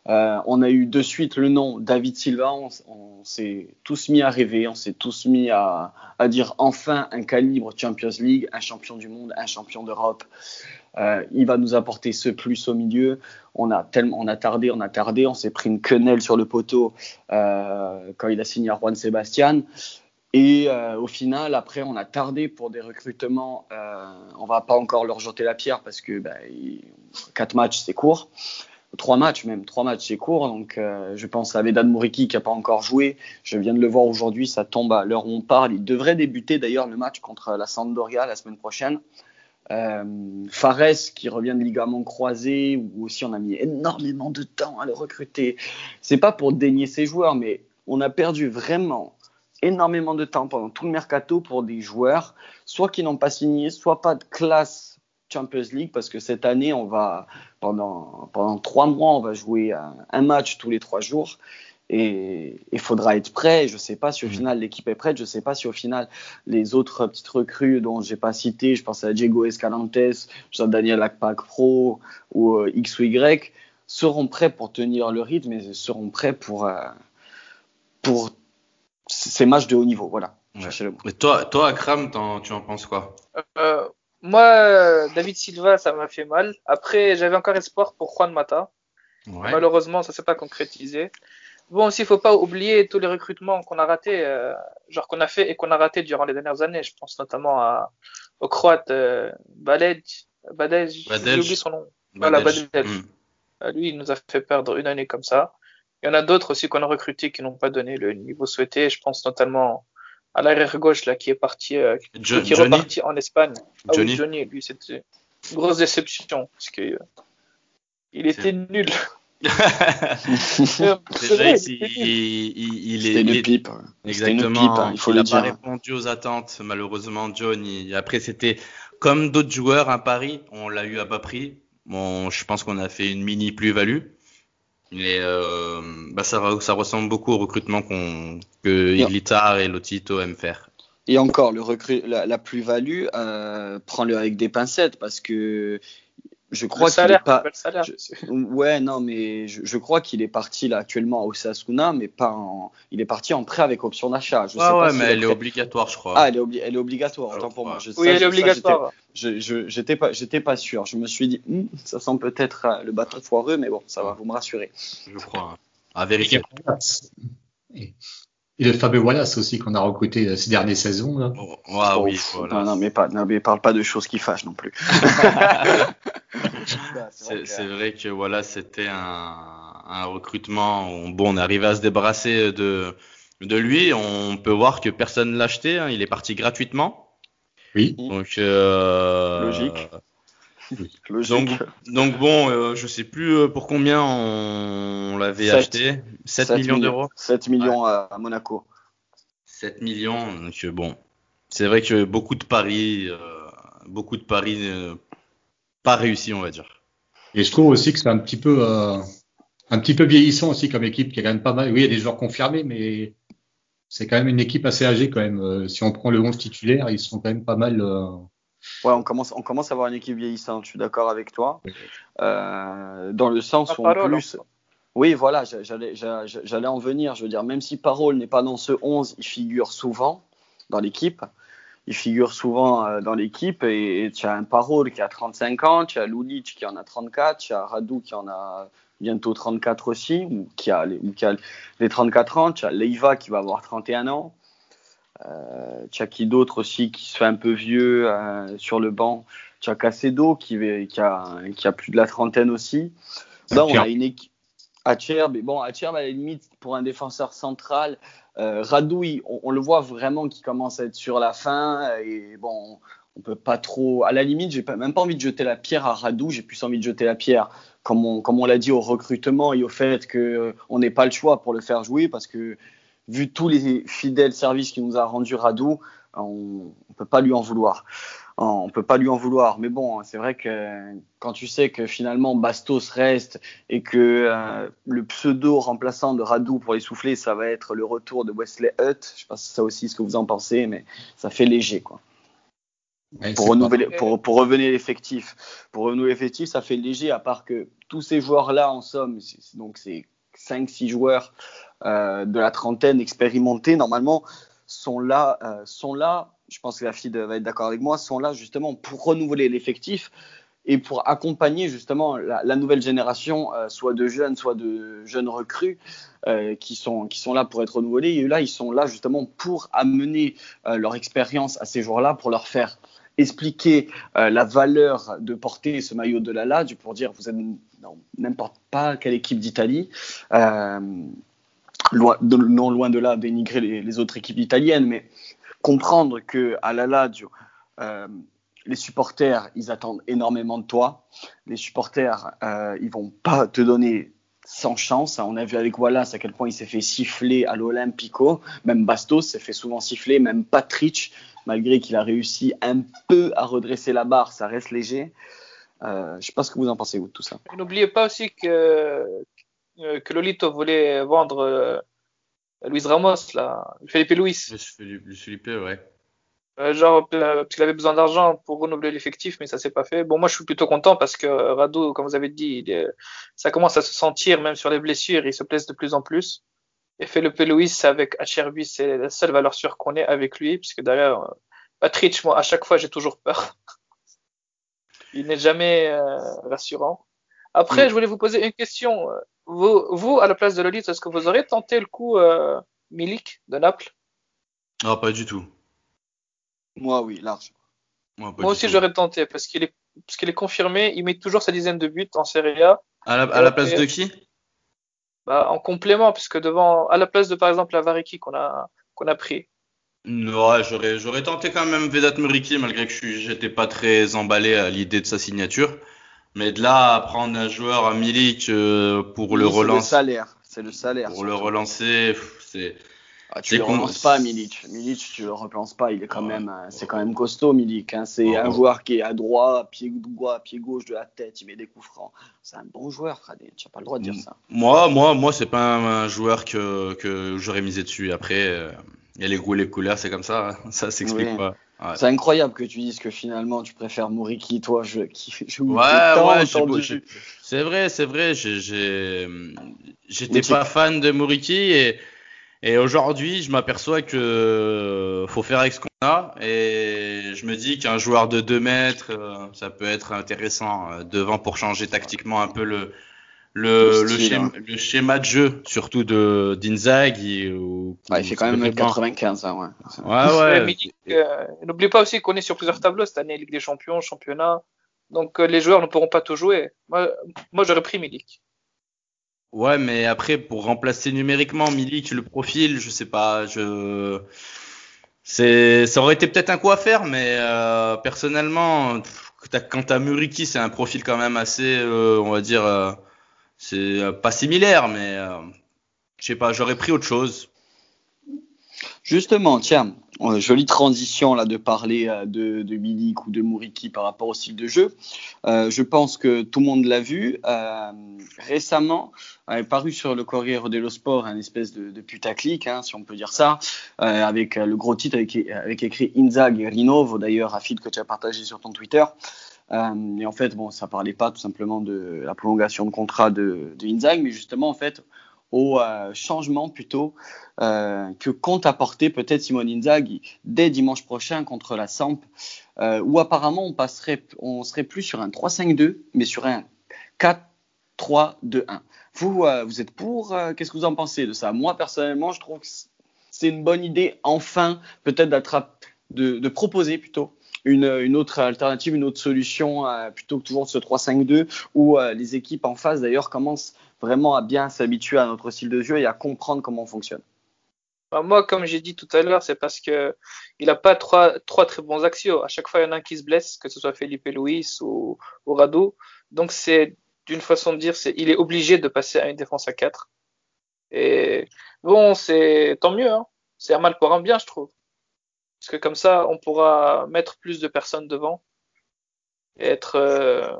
Euh, on a eu de suite le nom David Silva. On, s'est tous mis à rêver, on s'est tous mis à, dire enfin un calibre Champions League, un champion du monde, un champion d'Europe. Euh, il va nous apporter ce plus au milieu. On a tellement, on a tardé, on a tardé, on s'est pris une quenelle sur le poteau quand il a signé à Juan Sébastien. Et euh, au final, après, on a tardé pour des recrutements. Euh, on va pas encore leur jeter la pierre parce que bah, quatre matchs, c'est court. Trois matchs même, trois matchs, c'est court. Donc, euh, je pense à Vedan Mouriki qui a pas encore joué. Je viens de le voir aujourd'hui, ça tombe à l'heure où on parle. Il devrait débuter d'ailleurs le match contre la Sampdoria la semaine prochaine. Euh, Fares qui revient de ligament croisé, où aussi on a mis énormément de temps à le recruter. C'est pas pour dénier ses joueurs, mais on a perdu vraiment énormément de temps pendant tout le mercato pour des joueurs, soit qui n'ont pas signé, soit pas de classe Champions League, parce que cette année, on va, pendant, pendant trois mois, on va jouer un, match tous les trois jours. Et il faudra être prêt. Je ne sais pas si au mmh. final l'équipe est prête. Je ne sais pas si au final les autres petites recrues dont j'ai pas cité, je pense à Diego Escalantes, je Daniel Akpak Pro ou euh, X ou Y, seront prêts pour tenir le rythme et seront prêts pour, euh, pour ces matchs de haut niveau. Voilà. Et toi, toi, Akram, tu en penses quoi? Euh, Moi, David Silva, ça m'a fait mal. Après, j'avais encore espoir pour Juan Mata. Malheureusement, ça s'est pas concrétisé. Bon, aussi, il faut pas oublier tous les recrutements qu'on a ratés, euh, genre qu'on a fait et qu'on a raté durant les dernières années. Je pense notamment à, au Croate euh, Balej, Badej, j'ai oublié son nom. Voilà, Badej. Hmm. Euh, lui, il nous a fait perdre une année comme ça. Il y en a d'autres aussi qu'on a recrutés qui n'ont pas donné le niveau souhaité. Je pense notamment à l'arrière gauche là qui est parti, euh, qui est reparti en Espagne. Ah Johnny? Johnny, lui c'était une grosse déception parce que euh, il était nul. c'est vrai, il, il, est une pipe. Exactement. Pipe, hein, il faut le dire. pas répondu aux attentes, malheureusement, Johnny. Après, c'était comme d'autres joueurs à Paris, on l'a eu à bas prix. Bon, je pense qu'on a fait une mini plus-value. Mais euh, bah ça, ça, ressemble beaucoup au recrutement qu'on que Iglitar et Lotito aiment faire. Et encore, le recru la, la plus-value, euh, prends-le avec des pincettes parce que je crois qu'il est pas. Ouais, non, mais je, je crois qu'il est parti là actuellement à Osasuna, mais pas en. Il est parti en prêt avec option d'achat. Je ah ouais, mais elle est obligatoire, je crois. Ah, elle est, elle est obligatoire. Autant pour moi. Je, oui, elle est obligatoire. Je j'étais pas, j'étais pas sûr. Je me suis dit, hm, ça sent peut-être euh, le bâton foireux, mais bon, ça va, vous me rassurez. Je crois. À vérifier. Et le Fabio Wallace aussi qu'on a recruté euh, ces dernières saisons. Là. Oh, oui, Non, non, mais pas, non, mais parle pas de choses qui fâchent non plus. c'est vrai que voilà, c'était un, un, recrutement. bon, on est arrivé à se débarrasser de, de lui. On peut voir que personne l'a acheté. Hein. Il est parti gratuitement. Oui. Donc euh, logique. Donc, donc, bon, euh, je sais plus euh, pour combien on, l'avait acheté. 7, millions, d'euros. 7 millions à, Monaco. 7 millions, donc euh, bon. C'est vrai que beaucoup de paris, beaucoup de paris pas réussis, on va dire. Et je trouve aussi que c'est un petit peu, un petit peu vieillissant aussi comme équipe, qui a quand même pas mal. Oui, il y a des joueurs confirmés, mais c'est quand même une équipe assez âgée quand même. si on prend le 11 titulaire, ils sont quand même pas mal. Ouais, on commence, on commence à avoir une équipe vieillissante, je suis d'accord avec toi. Euh, dans le sens où en plus. Oui, voilà, j'allais en venir. Je veux dire, même si Parole n'est pas dans ce 11, il figure souvent dans l'équipe. Il figure souvent euh, dans l'équipe et, tu as un Parole qui a 35 ans, tu as Lulic qui en a 34, tu as Radou qui en a bientôt 34 aussi, ou qui a les, qui a les 34 ans. Tu as Leiva qui va avoir 31 ans. Euh, tu as qui d'autre aussi qui se fait un peu vieux euh, sur le banc. Tu as Cacedo qui, qui, a, qui a plus de la trentaine aussi. Là, on a une équipe. Acherb, bon, Acherb, à la limite, pour un défenseur central, euh, Radouille, on, le voit vraiment qui commence à être sur la fin. Et bon, on peut pas trop. À la limite, j'ai même pas envie de jeter la pierre à Radou, j'ai plus envie de jeter la pierre, comme on, comme on l'a dit, au recrutement et au fait qu'on euh, on n'ait pas le choix pour le faire jouer, parce que vu tous les fidèles services qu'il nous a rendu Radou, on ne peut pas lui en vouloir. On peut pas lui en vouloir. Mais bon, c'est vrai que quand tu sais que finalement Bastos reste et que euh, le pseudo remplaçant de Radou pour les souffler, ça va être le retour de Wesley Hutt. Je sais pas si ça aussi ce que vous en pensez, mais ça fait léger, quoi pour, renouveler, pour, pour, revenir l'effectif. Pour renouveler l'effectif, ça fait léger, à part que tous ces joueurs-là, en somme, donc c'est 5-6 joueurs euh, de la trentaine expérimentés, normalement, sont là, euh, sont là, je pense que la fille va être d'accord avec moi, sont là justement pour renouveler l'effectif et pour accompagner justement la, nouvelle génération, euh, soit de jeunes, soit de jeunes recrues, euh, qui, sont, qui sont là pour être renouvelés. Et là, ils sont là justement pour amener leur expérience à ces joueurs-là, pour leur faire expliquer la valeur de porter ce maillot de la Lazio pour dire vous êtes n'importe pas quelle équipe d'Italie. Non loin de là dénigrer les, autres équipes italiennes, mais comprendre que à la Lazio, euh, les supporters, ils attendent énormément de toi. Les supporters, euh, ils vont pas te donner sans chance. On a vu avec Wallace à quel point il s'est fait siffler à l'Olympico. Même Bastos s'est fait souvent siffler. Même Patrick malgré qu'il a réussi un peu à redresser la barre, ça reste léger. Euh, je ne sais pas ce que vous en pensez, vous, de tout ça. N'oubliez pas aussi que, que Lolito voulait vendre euh, Luis Ramos, là, Felipe Luis. Felipe, ouais. genre, parce qu'il avait besoin d'argent pour renouveler l'effectif, mais ça s'est pas fait. Bon, moi, je suis plutôt content parce que Rado, comme vous avez dit, ça commence à se sentir, même sur les blessures, il se blesse de plus en plus. Et Felipe Luis avec Acherbi, c'est la seule valeur sûre qu'on ait avec lui, puisque d'ailleurs, euh, Patrick, moi, à chaque fois, j'ai toujours peur. Il n'est jamais euh, rassurant. Après, mm. je voulais vous poser une question. Vous, vous à la place de Lolita, est-ce que vous aurez tenté le coup euh, Milik de Naples? Non, pas du tout. Moi, oui, large. Moi, aussi, j'aurais tenté, parce qu'il est, parce qu'il est confirmé, il met toujours sa dizaine de buts en Serie A. À la, à la place de qui? bah, en complément, puisque devant, à la place de par exemple la Variki qu'on a, qu'on a pris. Ouais, j'aurais, j'aurais tenté quand même Vedat Muriki, malgré que je j'étais pas très emballé à l'idée de sa signature. Mais de là à prendre un joueur à Milik euh, pour le relancer. C'est le salaire. C'est le salaire. Pour le relancer, c'est, ah, tu le relances pas, Milic. Milic, tu le relances pas. Il est quand même, euh, c'est quand même costaud, Milic. Hein. C'est un joueur qui est à droit, pied droit, pied gauche de la tête. Il met des coups francs. C'est un bon joueur, Fradé. Tu n'as pas le droit de dire ça. Moi, moi, moi, c'est pas un, joueur que, que j'aurais misé dessus. Après, euh, il y a les goûts et les couleurs, c'est comme ça. Hein. Ça s'explique pas. C'est incroyable que tu dises que finalement tu préfères Mouriki, toi, je, qui joue ouais, ouais, C'est vrai, c'est vrai. J'étais pas fan de Mouriki et et aujourd'hui, je m'aperçois que faut faire avec ce qu'on a. Et je me dis qu'un joueur de 2 mètres, euh, ça peut être intéressant euh, devant pour changer tactiquement un peu le, le, le, schéma, hein. le schéma, de jeu, surtout de d'Inzaghi. Ouais, il fait quand même 95, hein, ouais. Ouais, ouais. Euh, N'oublie pas aussi qu'on est sur plusieurs tableaux cette année, Ligue des Champions, Championnat. Donc les joueurs ne pourront pas tout jouer. Moi, moi j'aurais pris Milik. Ouais, mais après, pour remplacer numériquement Milik, le profil, je sais pas, je. C'est, ça aurait été peut-être un coup à faire, mais euh, personnellement, quand t'as Muriki, c'est un profil quand même assez, euh, on va dire, euh, c'est euh, pas similaire, mais je sais pas, j'aurais pris autre chose. Justement, tiens, euh, jolie transition là de parler euh, de, de Milik ou de Mouriki par rapport au style de jeu. Euh, je pense que tout le monde l'a vu. Euh, récemment, est paru sur le Corriere dello Sport un espèce de, putaclic, hein, si on peut dire ça, euh, avec le gros titre avec, écrit Inzag et Rinovo, d'ailleurs, Rafid, que tu as partagé sur ton Twitter. Et en fait, bon, ça parlait pas tout simplement de la prolongation de contrat de, de Inzag, mais justement, en fait, au euh, changement plutôt euh, que compte apporter peut-être Simone Inzaghi dès dimanche prochain contre la Samp, euh, où apparemment on passerait, on serait plus sur un 3-5-2, mais sur un 4-3-2-1. Vous, euh, vous êtes pour euh, Qu'est-ce que vous en pensez de ça? Moi, personnellement, je trouve que c'est une bonne idée, enfin, peut-être de proposer plutôt une, autre alternative, une autre solution, euh, plutôt que toujours ce 3-5-2, où les équipes en face, d'ailleurs, commencent vraiment à bien s'habituer à notre style de jeu et à comprendre comment on fonctionne. Bah, moi, comme j'ai dit tout à l'heure, c'est parce que il n'a pas trois, trois très bons axios. À chaque fois, il y en a un qui se blesse, que ce soit Felipe Luis ou, ou Rado. Donc, c'est d'une façon de dire, c'est il est obligé de passer à une défense à 4. Et bon, c'est tant mieux. Hein. C'est un mal pour un bien, je trouve. Parce que comme ça, on pourra mettre plus de personnes devant et être, euh,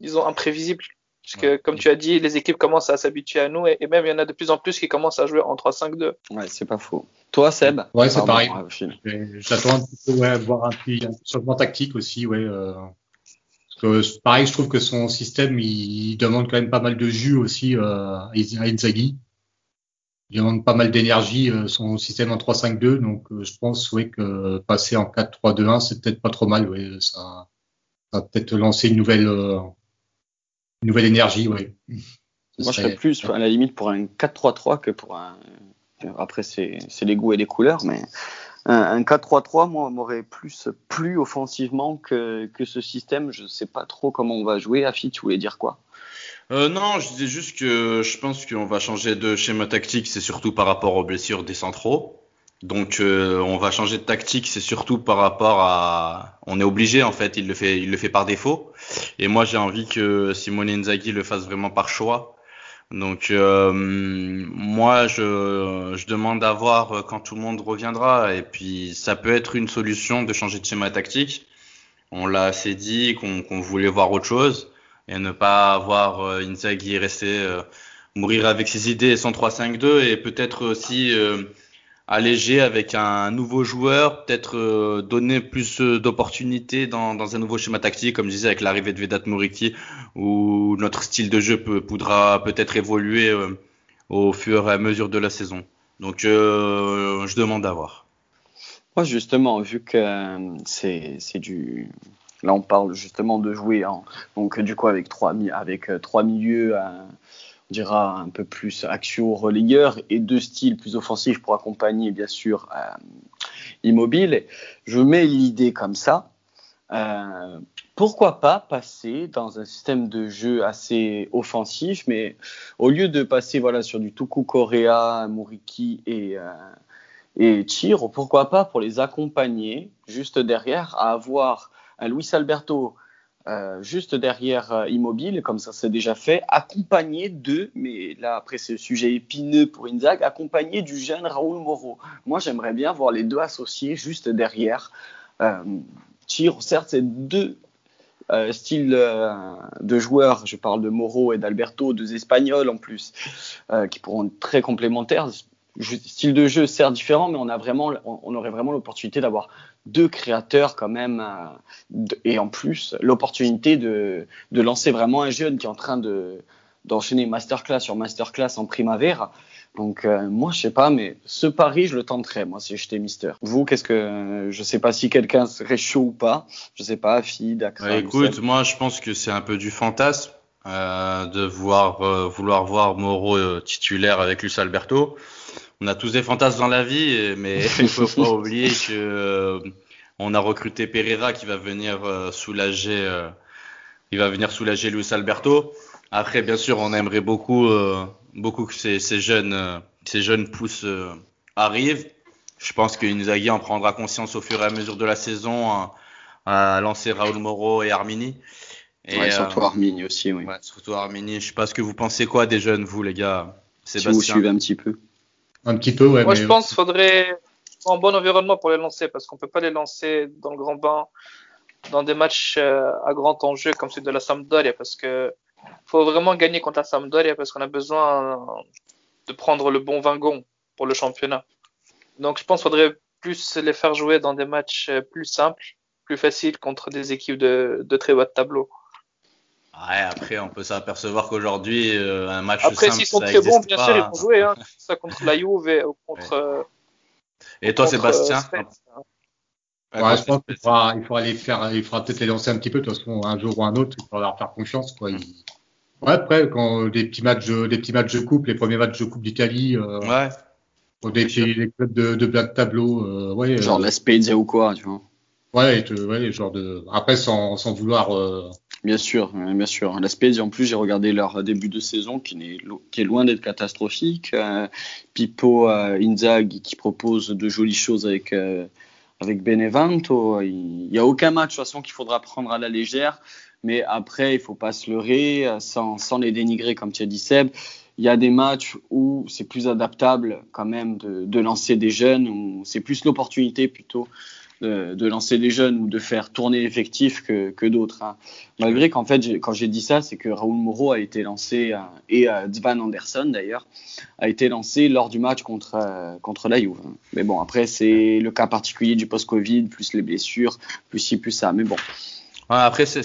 disons, imprévisible. Parce que, comme tu as dit, les équipes commencent à s'habituer à nous et, même il y en a de plus en plus qui commencent à jouer en 3-5-2. Ouais, c'est pas faux. Toi, Seb? Ouais, c'est pareil. J'attends un petit peu, ouais, voir un, un changement tactique aussi, ouais. Euh, parce que, pareil, je trouve que son système, il, demande quand même pas mal de jus aussi euh, à Inzaghi. Il demande pas mal d'énergie, euh, son système en 3-5-2. Donc, euh, je pense ouais, que passer en 4-3-2-1, c'est peut-être pas trop mal. Ouais. Ça, ça va peut-être lancer une nouvelle euh, une nouvelle énergie, oui. Moi, je serais plus à la limite pour un 4-3-3 que pour un. Après, c'est les goûts et les couleurs, mais un, 4-3-3, moi, m'aurait plus plu offensivement que, que ce système. Je ne sais pas trop comment on va jouer. Afi, tu voulais dire quoi? Euh, non, je disais juste que je pense qu'on va changer de schéma tactique, c'est surtout par rapport aux blessures des centraux. Donc euh, on va changer de tactique, c'est surtout par rapport à, on est obligé en fait, il le fait, il le fait par défaut. Et moi j'ai envie que Simone Inzaghi le fasse vraiment par choix. Donc euh, moi je, je demande à voir quand tout le monde reviendra et puis ça peut être une solution de changer de schéma tactique. On l'a assez dit qu'on voulait voir autre chose et ne pas avoir euh, Inzaghi rester mourir avec ses idées sans 3-5-2 et peut-être aussi alléger avec un nouveau joueur, peut-être euh, donner plus euh, d'opportunités dans, un nouveau schéma tactique, comme je disais avec l'arrivée de Vedat Moriki, où notre style de jeu pourra peut-être évoluer euh, au fur et à mesure de la saison. Donc je demande à voir. Moi justement, vu que c'est du là on parle justement de jouer donc du coup avec trois avec trois milieux on dira un peu plus axio relayeur et deux styles plus offensifs pour accompagner bien sûr euh, Immobile. Je mets l'idée comme ça. Euh, pourquoi pas passer dans un système de jeu assez offensif, mais au lieu de passer voilà sur du Tuku Korea, Muriki et euh, et Chiro, pourquoi pas pour les accompagner juste derrière à avoir Luis Alberto euh, juste derrière euh, Immobile, comme ça c'est déjà fait, accompagné de, mais là après c'est sujet épineux pour Inzag, accompagné du jeune Raoul Moreau. Moi j'aimerais bien voir les deux associés juste derrière. Euh, certes c'est deux euh, styles de joueurs, je parle de Moreau et d'Alberto, deux Espagnols en plus, qui pourront être très complémentaires style de jeu certes différent, mais on a vraiment, on aurait vraiment l'opportunité d'avoir deux créateurs quand même, euh, et en plus l'opportunité de, de lancer vraiment un jeune qui est en train de d'enchaîner masterclass sur masterclass en primavera. Donc euh, moi je sais pas, mais ce pari je le tenterais moi si j'étais Mister. Vous qu'est-ce que je sais pas si quelqu'un serait chaud ou pas. Je sais pas, Fid, Akra. écoute, moi je pense que c'est un peu du fantasme euh, de voir vouloir voir Moreau titulaire avec Luis Alberto on a tous des fantasmes dans la vie, mais il faut pas oublier que euh, on a recruté Pereira qui va venir euh, soulager, euh, il va venir soulager Luis Alberto. Après, bien sûr, on aimerait beaucoup, beaucoup que ces, ces jeunes, ces jeunes pousses arrivent. Je pense que Inzaghi en prendra conscience au fur et à mesure de la saison hein, à, lancer Raoul Moro et Armini. Et surtout Armini aussi, oui. Ouais, surtout Armini. Je sais pas ce que vous pensez quoi des jeunes, vous les gars? Sébastien. Si vous suivez un petit peu. Un petit peu, ouais. Moi, je pense qu'il faudrait un bon environnement pour les lancer parce qu'on peut pas les lancer dans le grand bain dans des matchs euh, à grand enjeu comme celui de la Sampdoria parce que faut vraiment gagner contre la Sampdoria parce qu'on a besoin de prendre le bon wagon pour le championnat. Donc je pense qu'il faudrait plus les faire jouer dans des matchs euh, plus simples, plus faciles contre des équipes de, de très bas de tableau. Ouais, après, on peut s'apercevoir qu'aujourd'hui, euh, un match Après, s'ils sont très bons, bien sûr, ils vont jouer. Hein, ça contre la Juve et contre. Euh, et toi, Sébastien euh, ouais, je pense qu'il faudra, il faudra les faire, il faudra peut-être les lancer un petit peu. De toute façon, un jour ou un autre, il faudra leur faire confiance. Quoi. Ils, Ouais, après, quand les petits matchs, les petits matchs de coupe, les premiers matchs de coupe d'Italie, euh, ouais. des, les clubs de, de bas de tableau, euh, ouais. Genre euh, la Spezia ou quoi, tu vois. Ouais, te- ouais, genre de. Après, sans, sans vouloir. euh, Bien sûr, bien sûr. La Spezia, en plus, j'ai regardé leur début de saison qui, n'est, lo- qui est loin d'être catastrophique. Euh, Pippo euh, Inzaghi qui propose de jolies choses avec, euh, avec Benevento. Il n'y a aucun match, de toute façon, qu'il faudra prendre à la légère. Mais après, il faut pas se leurrer, sans, sans les dénigrer, comme tu as dit, Seb. Il y a des matchs où c'est plus adaptable, quand même, de, de lancer des jeunes, où c'est plus l'opportunité, plutôt, de, de lancer des jeunes ou de faire tourner l'effectif que, que d'autres. hein. Malgré qu'en fait, quand j'ai dit ça, c'est que Raoul Moreau a été lancé, euh, et euh, Svan Anderson d'ailleurs, a été lancé lors du match contre, euh, contre la Juve. hein. Mais bon, après, c'est le cas particulier du post-Covid, plus les blessures, plus ci, plus ça. Mais bon, après, c'est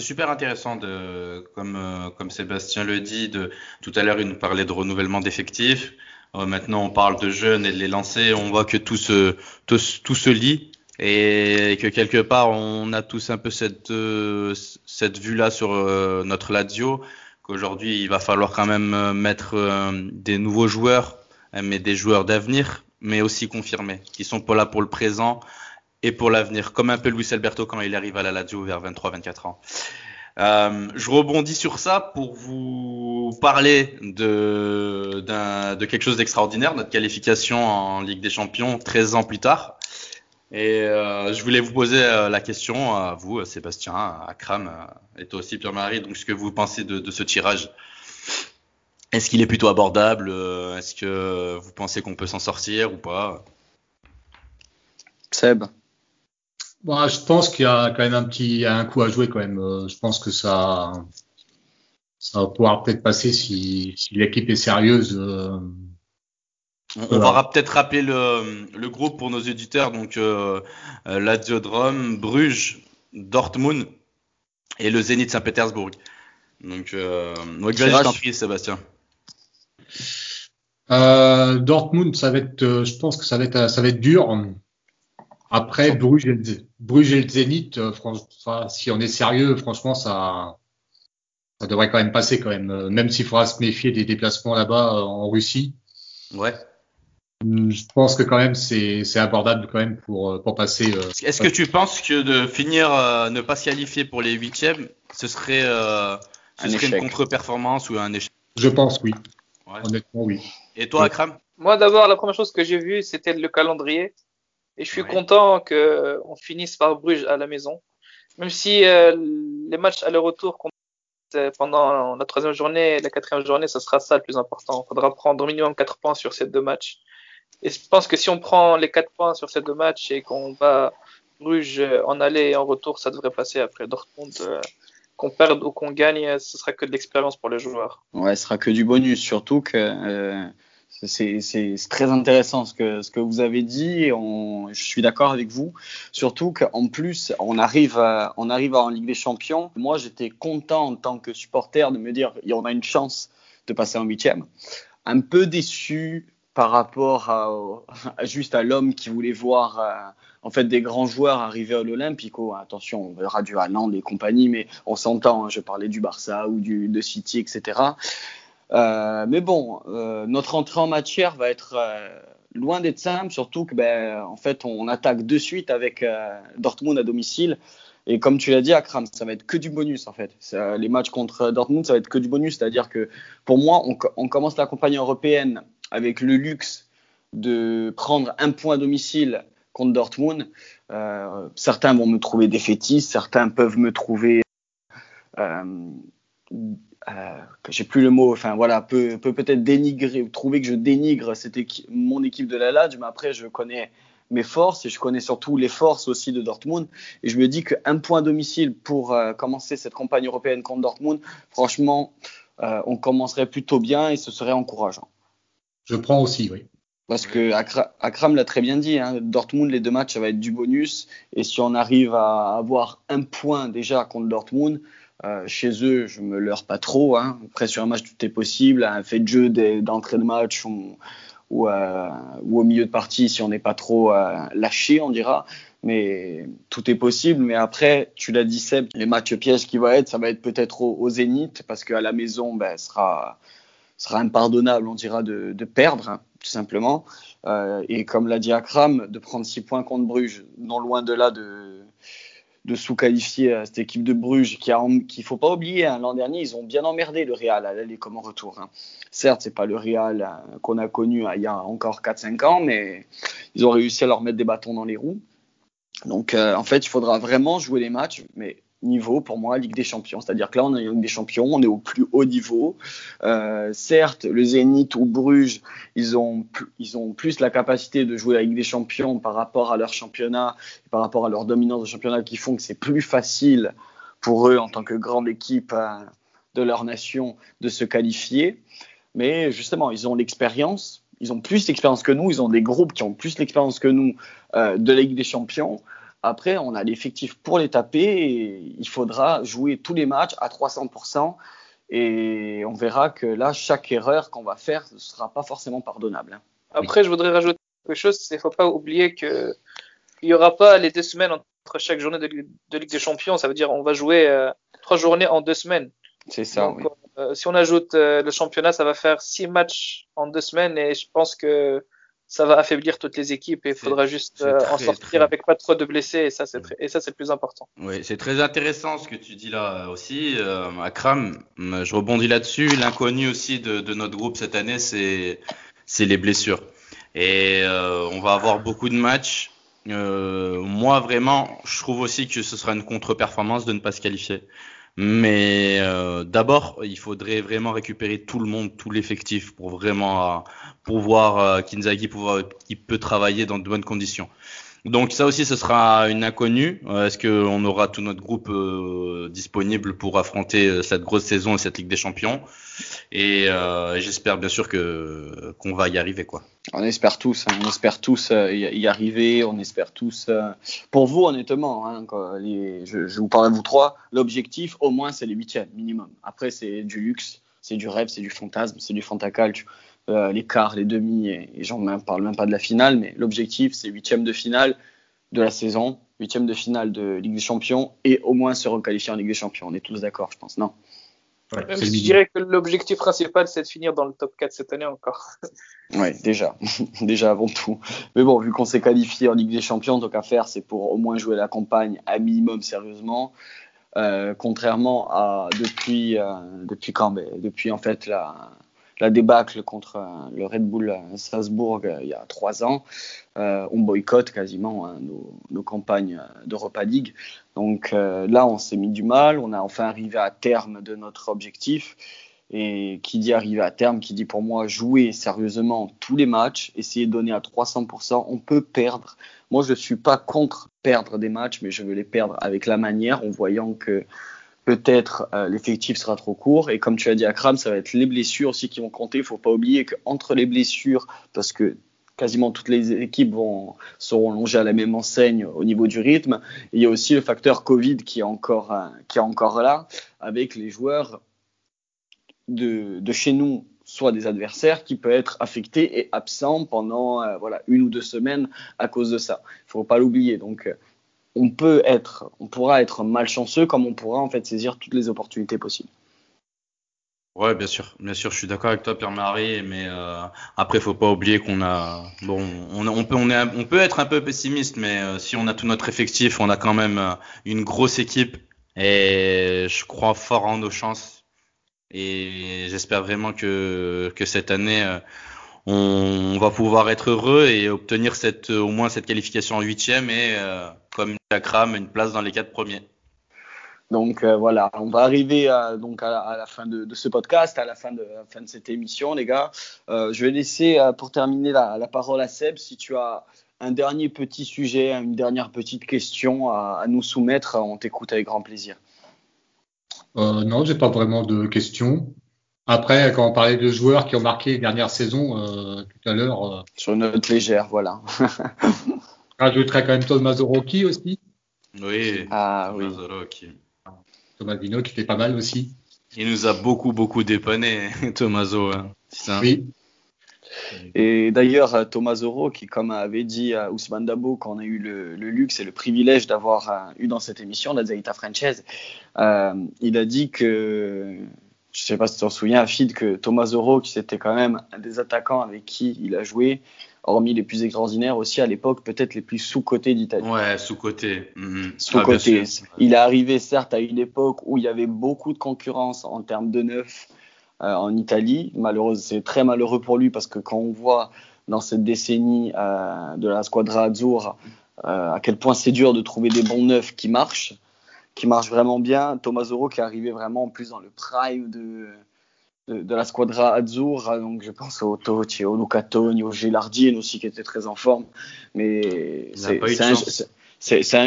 super intéressant, de, comme, euh, comme Sébastien le dit. De, tout à l'heure, il nous parlait de renouvellement d'effectifs. Euh, maintenant, on parle de jeunes et de les lancer. On voit que tout se, tout, tout se lie et que quelque part, on a tous un peu cette, euh, cette vue-là sur euh, notre Lazio. Qu'aujourd'hui, il va falloir quand même euh, mettre des nouveaux joueurs, euh, mais des joueurs d'avenir, mais aussi confirmés, qui sont pas là pour le présent et pour l'avenir, comme un peu Luis Alberto quand il arrive à la Lazio vers 23-24 ans. Euh, je rebondis sur ça pour vous parler de, de quelque chose d'extraordinaire, notre qualification en Ligue des Champions 13 ans plus tard. Et euh, je voulais vous poser euh, la question à vous, Sébastien, à Kram euh, et toi aussi Pierre-Marie, donc ce que vous pensez de, de ce tirage? Est-ce qu'il est plutôt abordable? Euh, Est-ce que vous pensez qu'on peut s'en sortir ou pas? Seb. Bon, je pense qu'il y a quand même un petit, un coup à jouer quand même. Euh, Je pense que ça, ça va pouvoir peut-être passer si, si l'équipe est sérieuse. On, va peut-être rappeler le, le groupe pour nos éditeurs. Donc, euh, euh, Lazio Bruges, Dortmund et le Zénith Saint-Pétersbourg. Donc, euh, ouais, vas-y, je t'en prie, Sébastien. Euh, Dortmund, ça va être, euh, je pense que ça va être, ça va être dur. Après, Bruges et le, Zé- Bruges et le Zénith, euh, enfin, si on est sérieux, franchement, ça, ça devrait quand même passer quand même. Même s'il faudra se méfier des déplacements là-bas en Russie, Ouais. Hum, je pense que quand même c'est, abordable quand même pour, euh, pour passer. euh, Est-ce que tu penses que de finir, euh, ne pas se qualifier pour les huitièmes, ce serait, euh, ce Un serait une contre-performance ou un échec? Je pense oui. Ouais. Honnêtement oui. Et toi, Ouais. Akram? Moi, d'abord, la première chose que j'ai vue, c'était le calendrier. Et je suis Ouais. content que on finisse par Bruges à la maison. Même si euh, les matchs aller-retour qu'on- euh, pendant la troisième journée et la quatrième journée, ce sera ça le plus important. Il faudra prendre au minimum quatre points sur ces deux matchs. Et je pense que si on prend les quatre points sur ces deux matchs et qu'on va Bruges euh, en aller et en retour, ça devrait passer après Dortmund. euh, qu'on perde ou qu'on gagne, ce sera que de l'expérience pour les joueurs. Ouais, ce sera que du bonus, surtout que euh, c'est très intéressant ce que, vous avez dit. Je suis d'accord avec vous. Surtout qu'en plus, on arrive, on arrive en Ligue des Champions. Moi, j'étais content en tant que supporter de me dire on a une chance de passer en huitième. Un peu déçu par rapport à, à juste à l'homme qui voulait voir euh, en fait des grands joueurs arriver à l'Olympico. Attention, on verra du Haaland et compagnie, mais on s'entend. hein, je parlais du Barça ou du de City, etc. Euh, mais bon, euh, notre entrée en matière va être euh, loin d'être simple, surtout que ben, en fait on attaque de suite avec euh, Dortmund à domicile. Et comme tu l'as dit, Akram, ça va être que du bonus en fait. Les matchs contre Dortmund, ça va être que du bonus. C'est-à-dire que pour moi, on, on commence la campagne européenne avec le luxe de prendre un point domicile contre Dortmund. Euh, certains vont me trouver défaitiste, certains peuvent me trouver euh, euh, j'ai plus le mot, enfin voilà, peut peut peut-être dénigrer ou trouver que je dénigre mon équipe de la Lazio, mais après je connais mes forces et je connais surtout les forces aussi de Dortmund et je me dis qu'un point domicile pour euh, commencer cette campagne européenne contre Dortmund, franchement, euh, on commencerait plutôt bien et ce serait encourageant. Je prends aussi oui. Parce que Akra- Akram l'a très bien dit, hein, Dortmund, les deux matchs, ça va être du bonus. Et si on arrive à avoir un point déjà contre Dortmund, euh, chez eux, je me leurre pas trop. Hein. Après, sur un match, tout est possible. Un fait de jeu d'entrée de match euh, ou au milieu de partie, si on n'est pas trop euh, lâché, on dira. mais tout est possible. Mais après, tu l'as dit Seb, les matchs pièges qui vont être, ça va être peut-être au, Zénith parce qu'à la maison, ben, sera sera impardonnable, on dira, de, perdre, hein, tout simplement. Euh, et comme l'a dit Akram, de prendre 6 points contre Bruges, non loin de là de, sous-qualifier cette équipe de Bruges, qui qu'il faut pas oublier, hein, l'an dernier, ils ont bien emmerdé le Real à l'aller comme en retour. Hein. Certes, c'est pas le Real euh, qu'on a connu il y a encore 4-5 ans, mais ils ont réussi à leur mettre des bâtons dans les roues. Donc, euh, en fait, il faudra vraiment jouer les matchs, mais niveau pour moi Ligue des Champions. C'est-à-dire que là, on est en Ligue des Champions, on est au plus haut niveau. Euh, certes, le Zénith ou Bruges, ils ont, ils ont plus la capacité de jouer la Ligue des Champions par rapport à leur championnat, par rapport à leur dominance de championnat qui font que c'est plus facile pour eux en tant que grande équipe euh, de leur nation de se qualifier. Mais justement, ils ont l'expérience. Ils ont plus d'expérience que nous, ils ont des groupes qui ont plus d'expérience que nous euh, de la Ligue des Champions. Après, on a l'effectif pour les taper et il faudra jouer tous les matchs à 300%. Et on verra que là, chaque erreur qu'on va faire ne sera pas forcément pardonnable. Hein. Après, je voudrais rajouter quelque chose. Il ne faut pas oublier qu'il n'y aura pas les deux semaines entre chaque journée de, Ligue des Champions. Ça veut dire on va jouer euh, trois journées en deux semaines. C'est ça. oui. Euh, si on ajoute euh, le championnat, ça va faire six matchs en deux semaines. Et je pense que ça va affaiblir toutes les équipes et il faudra juste euh, en sortir avec pas trop de blessés et ça c'est et ça c'est le plus important. Oui, c'est très intéressant ce que tu dis là aussi, euh, Akram. Je rebondis là-dessus. L'inconnu aussi de, de, notre groupe cette année, c'est c'est les blessures et euh, on va avoir beaucoup de matchs. Euh, moi vraiment, je trouve aussi que ce sera une contre-performance de ne pas se qualifier. Mais euh, d'abord, il faudrait vraiment récupérer tout le monde, tout l'effectif pour vraiment euh, pouvoir euh, Kinzagi pouvoir, qui peut travailler dans de bonnes conditions. Donc ça aussi, ce sera une inconnue. Euh, est-ce qu'on aura tout notre groupe euh, disponible pour affronter euh, cette grosse saison et cette Ligue des Champions? Et j'espère bien sûr que qu'on va y arriver, quoi. On espère tous, hein. on espère tous y arriver, on espère tous. Pour vous, honnêtement, hein, je, vous parle à vous trois. L'objectif, au moins, c'est les huitièmes minimum. Après, c'est du luxe, c'est du rêve, c'est du fantasme, c'est du fantacalcio euh, les quarts, les demi, et, j'en parle même pas de la finale, mais l'objectif c'est huitième de finale de la saison, huitième de finale de Ligue des Champions et au moins se requalifier en Ligue des Champions. On est tous d'accord, je pense, non? Je dirais que l'objectif principal, c'est de finir dans le top 4 cette année encore. oui, déjà. déjà avant tout. Mais bon, vu qu'on s'est qualifié en Ligue des Champions, donc à faire, c'est pour au moins jouer la campagne à minimum sérieusement. Euh, contrairement à depuis, euh, depuis quand? Ben, Depuis en fait la, la débâcle contre euh, le Red Bull Strasbourg euh, il y a trois ans, euh, on boycotte quasiment hein, nos, campagnes d'Europa League. Donc là, on s'est mis du mal, on a enfin arrivé à terme de notre objectif. Et qui dit arriver à terme, qui dit pour moi jouer sérieusement tous les matchs, essayer de donner à 300%, on peut perdre. Moi, je ne suis pas contre perdre des matchs, mais je veux les perdre avec la manière, en voyant que peut-être euh, l'effectif sera trop court. Et comme tu as dit, Akram, ça va être les blessures aussi qui vont compter. Il faut pas oublier qu'entre les blessures, parce que quasiment toutes les équipes vont, seront longées à la même enseigne au niveau du rythme, il y a aussi le facteur Covid qui est encore, euh, là, avec les joueurs de, chez nous soit des adversaires qui peuvent être affectés et absents pendant euh, voilà une ou deux semaines à cause de ça. Il faut pas l'oublier. Donc on peut être, on pourra être malchanceux comme on pourra en fait saisir toutes les opportunités possibles. Ouais, bien sûr, bien sûr, je suis d'accord avec toi, Pierre-Marie, mais euh, après, faut pas oublier qu'on a, bon, on, peut, on, est, on peut être un peu pessimiste, mais euh, si on a tout notre effectif, on a quand même euh, une grosse équipe, et je crois fort en nos chances, et j'espère vraiment que que cette année, euh, on, va pouvoir être heureux et obtenir cette, au moins cette qualification en huitième et comme Akram, une place dans les quatre premiers. Donc euh, voilà, on va arriver à, donc à, la fin de, ce podcast, à la fin de, fin de cette émission, les gars. Euh, je vais laisser euh, pour terminer la, parole à Seb. Si tu as un dernier petit sujet, une dernière petite question à, nous soumettre, on t'écoute avec grand plaisir. Euh, non, j'ai pas vraiment de questions. Après, quand on parlait de joueurs qui ont marqué les dernières saisons, tout à l'heure. Sur une note légère, voilà. Rajouterais quand même Thomas Rocchi aussi. Oui. Ah oui. Thomas Vino qui fait pas mal aussi. Il nous a beaucoup beaucoup dépanné, Tomaso. Hein. Oui. Et d'ailleurs, Thomas Zoro, qui comme avait dit à Ousmane Dabo, qu'on a eu le, luxe et le privilège d'avoir eu dans cette émission, la Zaita Frances, il a dit que je sais pas si tu t'en souviens, Afid, que Thomas Zoro, qui c'était quand même un des attaquants avec qui il a joué, hormis les plus extraordinaires aussi à l'époque, peut-être les plus sous-cotés d'Italie. Ouais, sous-cotés. Mhm. Sous-cotés. il est arrivé certes à une époque où il y avait beaucoup de concurrence en termes de neuf euh, en Italie. Malheureusement, c'est très malheureux pour lui parce que quand on voit dans cette décennie euh, de la Squadra Azzurra euh, à quel point c'est dur de trouver des bons neufs qui marchent, qui marche vraiment bien. Thomas Zoro qui est arrivé vraiment en plus dans le prime de, de, la squadra Azzurra. Donc je pense au Totti, au Luca Toni, au Gilardine aussi qui était très en forme. Mais c'est un,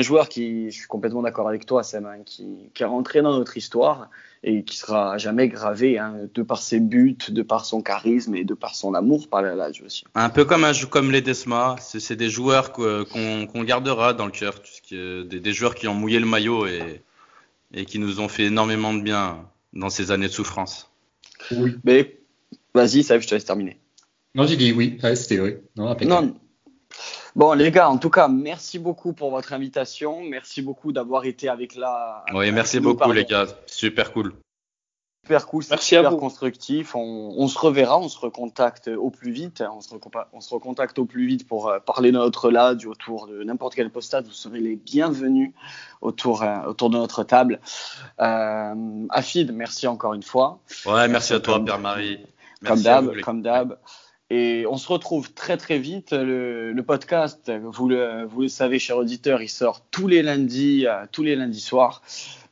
joueur qui, je suis complètement d'accord avec toi, Sam, hein, qui, qui est rentré dans notre histoire et qui sera jamais gravé hein, de par ses buts, de par son charisme et de par son amour par la Lazio aussi. Un peu comme un comme les Desma, c'est des joueurs qu'on gardera dans le cœur, des, des, joueurs qui ont mouillé le maillot et, et qui nous ont fait énormément de bien dans ces années de souffrance. Oui. Mais vas-y, ça, je te laisse terminer. Non, j'ai dit oui, c'était oui. Non, non, Bon, les gars, en tout cas, merci beaucoup pour votre invitation. Merci beaucoup d'avoir été avec la. Oui, merci beaucoup, les gars. Super cool. Super cool, merci super constructif. On, se reverra, on se recontacte au plus vite. On se, on se recontacte au plus vite pour euh, parler de notre LAD autour de n'importe quel postade. Vous serez les bienvenus autour, euh, autour de notre table. Euh, Afid, merci encore une fois. Ouais, merci à toi, Père-Marie. Comme d'hab, comme d'hab. Et on se retrouve très très vite. Le, le podcast, vous le, vous le, savez, cher auditeur, il sort tous les lundis, euh, tous les lundis soirs.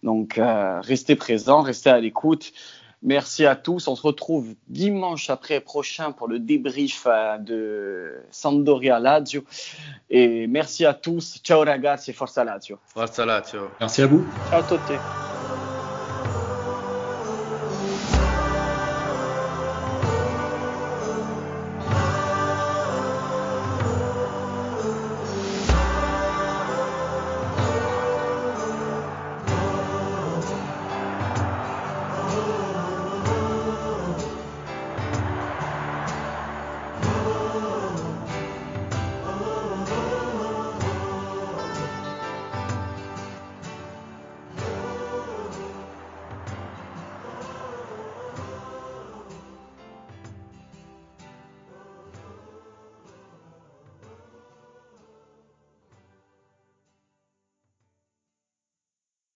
Donc euh, restez présents, restez à l'écoute. Merci à tous. On se retrouve dimanche après prochain pour le débrief euh, de Sampdoria Lazio. Et merci à tous. Ciao ragazzi, forza Lazio. Forza Lazio. Merci à vous. Ciao a tutti.